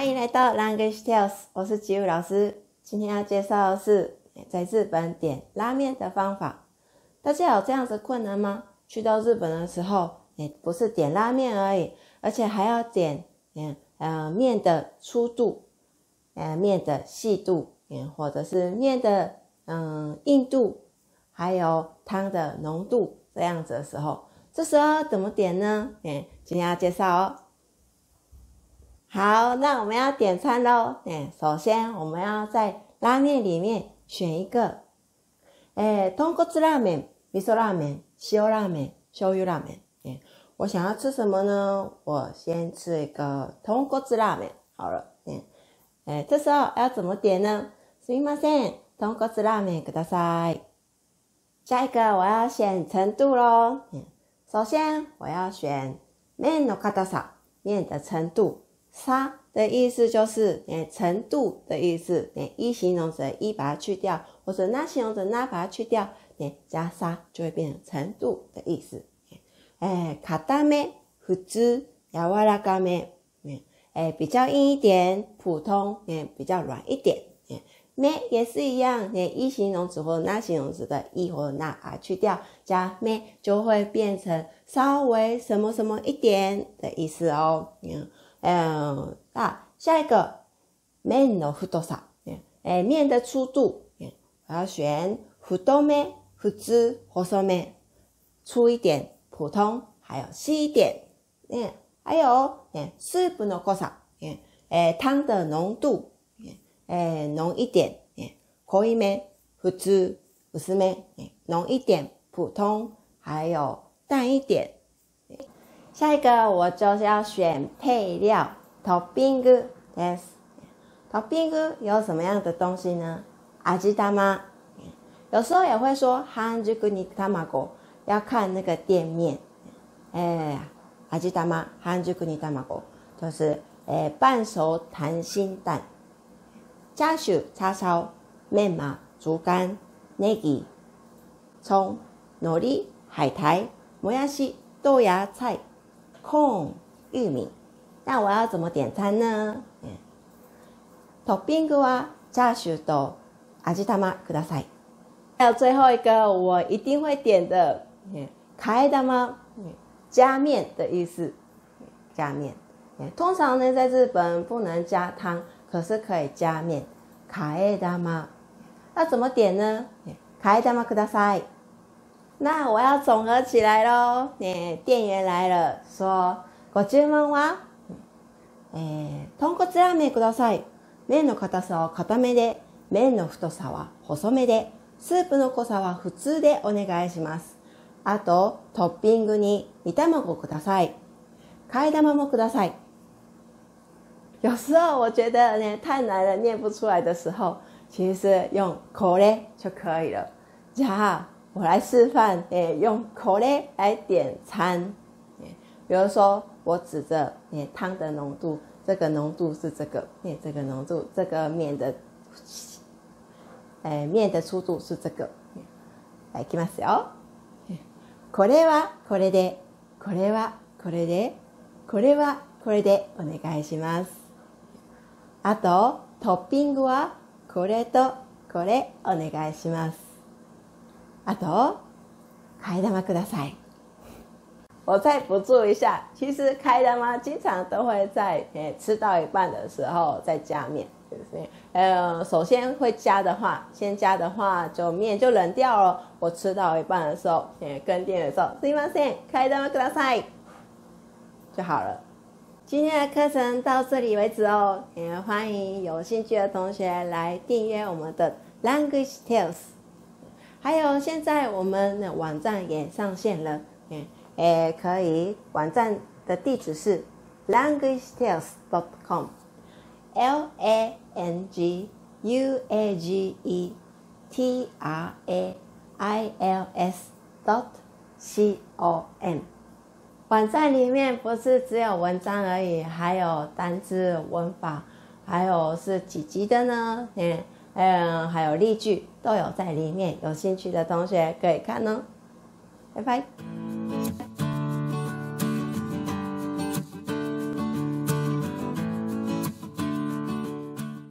欢迎来到 Language Tales，我是吉武老师。今天要介绍的是在日本点拉面的方法。大家有这样子困难吗？去到日本的时候，也不是点拉面而已，而且还要点嗯呃面的粗度，呃面的细度，嗯或者是面的嗯硬度，还有汤的浓度这样子的时候，这时候怎么点呢？嗯，今天要介绍哦。好，那我们要点餐喽。哎，首先我们要在拉面里面选一个，哎，豚骨拉面、味噌拉面、塩拉面、醤油拉面。哎，我想要吃什么呢？我先吃一个豚骨拉面好了。嗯，哎，这时候要怎么点呢？すみません、豚骨拉面ください。下一个我要选程度喽。嗯，首先我要选面の硬さ，面的程度。 沙的意思就是诶程度的意思，诶一形容词一把它去掉，或者那形容词那把它去掉，诶加沙就会变成程度的意思。诶卡达め、普通、柔らかめ，诶比较硬一点，普通，诶比较软一点。め也是一样，诶一形容词或者那形容词的一或者那把它去掉，加め就会变成稍微什么什么一点的意思哦。嗯， 那下一个面の太さ，哎，面的粗度，我要选太め、普通、細め，粗一点，普通，还有细一点，嗯，还有，哎，スープの濃さ，哎，汤的浓度，哎，浓一点，哎，濃いめ、普通、薄め，浓一点，普通，还有淡一点。 下一个我就是要选配料，topping yes。topping 有什么样的东西呢？阿吉达吗？有时候也会说半熟に卵，要看那个店面。哎，阿吉达吗？半熟に卵就是诶半熟弹心蛋。加手叉烧、面麻、竹竿、ネギ、葱、海苔、海苔、もやし、豆芽菜。 空玉米，那我要怎么点餐呢？トッピングはチャーシューと味玉ください。还有最后一个我一定会点的，カエ玉加面的意思，加面。通常呢，在日本不能加汤，可是可以加面。カエ玉，那怎么点呢？カエ玉ください。 那我要总合起来喽。诶，店员来了，说：“ご注文は？え、豚骨ラーメンください。麺の硬さは硬めで、麺の太さは細めで、スープの濃さは普通でお願いします。あと、トッピングに煮卵ください。替え玉もください。”有时候我觉得呢太难了，念不出来的时候，其实用これ就可以了。じゃあ。我来示范，诶，用口咧来点餐，比如说我指着诶汤的浓度，这个浓度是这个，诶，这个浓度，这个面的，诶，面的粗度是这个，来，きますよ。これはこれで、これはこれで、これはこれでお願いします。あとトッピングはこれとこれお願いします。 あと、开玉ください。我再补助一下，其实开的吗？经常都会在诶吃到一半的时候再加面，就是呃，首先会加的话，先加的话就面就冷掉了。我吃到一半的时候，诶跟店员说，すみません、开玉ください，就好了。今天的课程到这里为止哦，也欢迎有兴趣的同学来订阅我们的 Language Tales。 还有，现在我们的网站也上线了，嗯，诶，可以，网站的地址是 languagetales.com，l a n g u a g e t r a i l s dot c o m。网站里面不是只有文章而已，还有单字、文法，还有是几级的呢？嗯。嗯，还有例句都有在里面，有兴趣的同学可以看哦。拜拜。